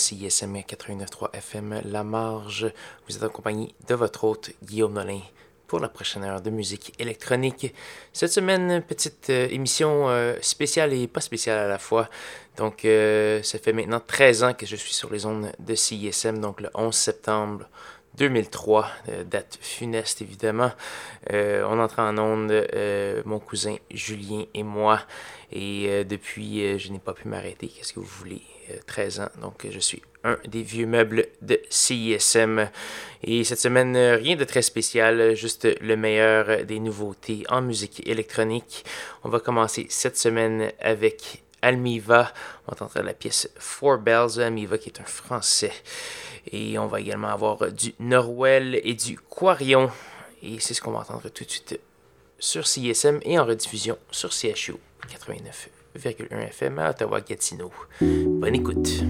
CISM 89.3 FM La Marge. Vous êtes accompagné de votre hôte Guillaume Nolin pour la prochaine heure de musique électronique. Cette semaine, petite euh, émission euh, spéciale et pas spéciale à la fois. Donc, euh, ça fait maintenant 13 ans que je suis sur les ondes de CISM, donc le 11 septembre 2003, date funeste évidemment. on entre en onde, mon cousin Julien et moi. Et euh, depuis, euh, je n'ai pas pu m'arrêter. Qu'est-ce que vous voulez? 13 euh, ans. Donc, je suis un des vieux meubles de CISM. Et cette semaine, rien de très spécial, juste le meilleur des nouveautés en musique électronique. On va commencer cette semaine avec Almiva. On va entendre la pièce Four Bells. Almiva qui est un français. Et on va également avoir du Norwell et du Quarion. Et c'est ce qu'on va entendre tout de suite sur CISM et en rediffusion sur CHU. 89,1 FM à Ottawa-Gatineau. Bonne écoute.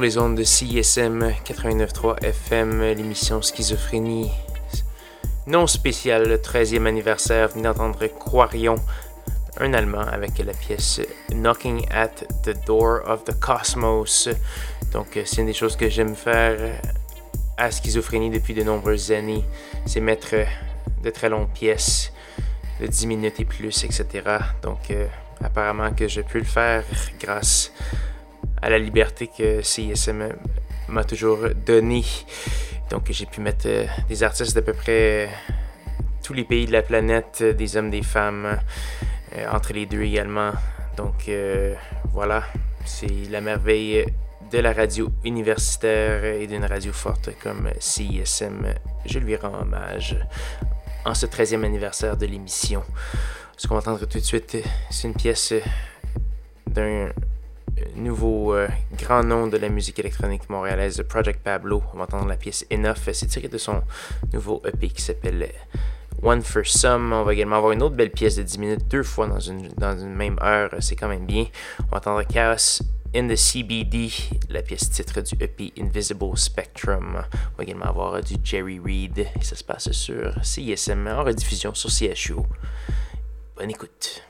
Les ondes de CISM 89.3 FM, l'émission Schizophrénie non spéciale, le 13e anniversaire. Venez d'entendre Quarion, un Allemand, avec la pièce Knocking at the Door of the Cosmos. Donc, euh, c'est une des choses que j'aime faire à Schizophrénie depuis de nombreuses années. C'est mettre de très longues pièces, de 10 minutes et plus, etc. Donc, euh, apparemment que je peux le faire grâce à la liberté que CISM m'a toujours donnée. Donc j'ai pu mettre euh, des artistes d'à peu près euh, tous les pays de la planète, euh, des hommes, des femmes, entre les deux également. Donc voilà, c'est la merveille de la radio universitaire et d'une radio forte comme CISM. Je lui rends hommage en ce 13e anniversaire de l'émission. Ce qu'on va entendre tout de suite, c'est une pièce d'un nouveau euh, grand nom de la musique électronique montréalaise, Project Pablo. On va entendre la pièce Enough. C'est tiré de son nouveau EP qui s'appelle euh, One for Some. On va également avoir une autre belle pièce de 10 minutes, deux fois dans une, dans une même heure. C'est quand même bien. On va entendre Chaos in the CBD, la pièce titre du EP Invisible Spectrum. On va également avoir du Jerry Reed. Et ça se passe sur CISM en rediffusion sur CHU. Bonne écoute.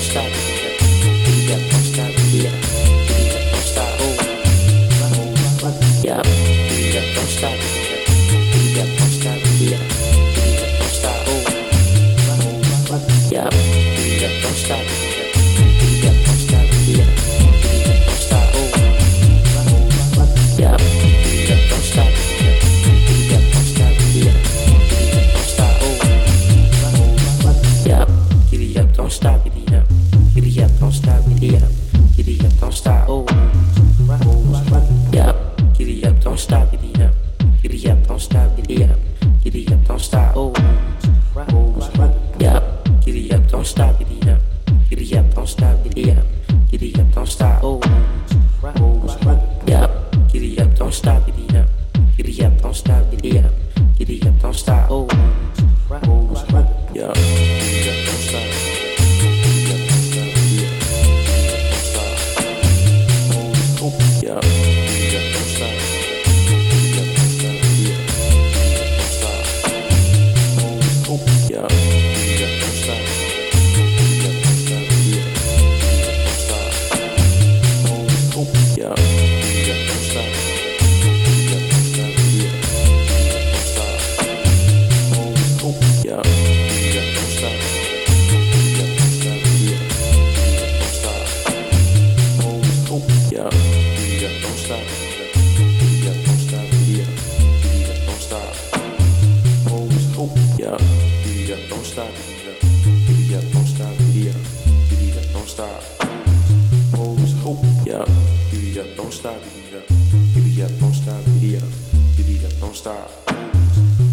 Stop. don't stop, do that don't stop, do that don't stop. Pose hope, yeah. Do don't stop, do that don't stop, do that don't stop.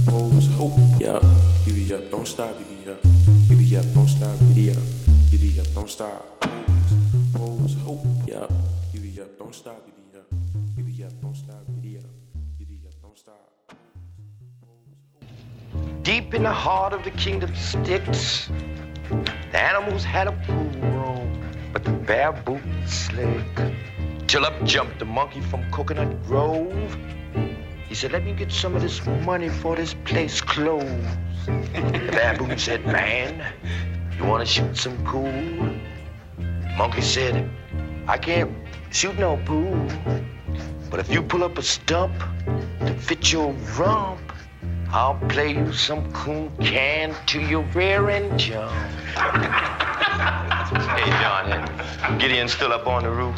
Pose hope, yeah. Do don't stop, do that don't stop, do that don't stop. Pose hope, yeah. Do don't stop, do that don't stop. Deep in the heart of the kingdom sticks, the animals had a pool room, but the bear boot slick. Till up jumped the monkey from Coconut Grove. He said, let me get some of this money for this place closed. the baboon said, man, you want to shoot some cool? Monkey said, I can't shoot no pool. But if you pull up a stump to fit your rump, I'll play you some cool can to your rear end jump. hey, John, and Gideon still up on the roof?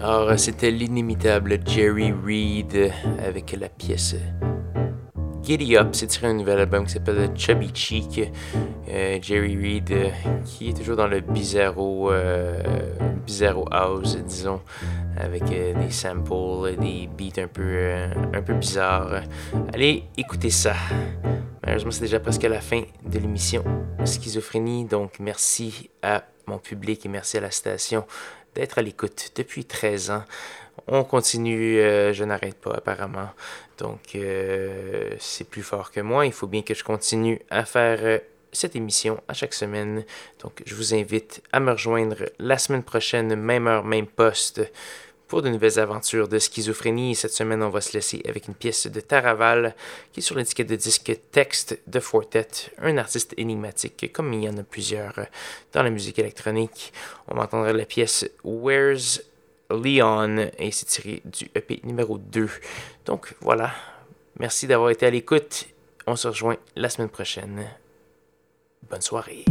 Alors, c'était l'inimitable Jerry Reed avec la pièce Giddy Up. C'est tiré un nouvel album qui s'appelle Chubby Cheek. Euh, Jerry Reed, euh, qui est toujours dans le bizarro, euh, bizarro house, disons, avec des samples, des beats un peu, un peu bizarres. Allez, écoutez ça. Malheureusement, c'est déjà presque la fin de l'émission Schizophrénie, donc merci à mon public et merci à la station d'être à l'écoute depuis 13 ans. On continue, je n'arrête pas apparemment. Donc euh, c'est plus fort que moi. Il faut bien que je continue à faire euh, cette émission à chaque semaine. Donc je vous invite à me rejoindre la semaine prochaine, même heure, même poste, pour de nouvelles aventures de schizophrénie. Cette semaine, on va se laisser avec une pièce de Taraval qui est sur l'étiquette de disque Texte de Fortet, un artiste énigmatique comme il y en a plusieurs dans la musique électronique. On va entendre la pièce Where's Leon et c'est tiré du EP numéro 2. Donc voilà, merci d'avoir été à l'écoute. On se rejoint la semaine prochaine. Bonne soirée.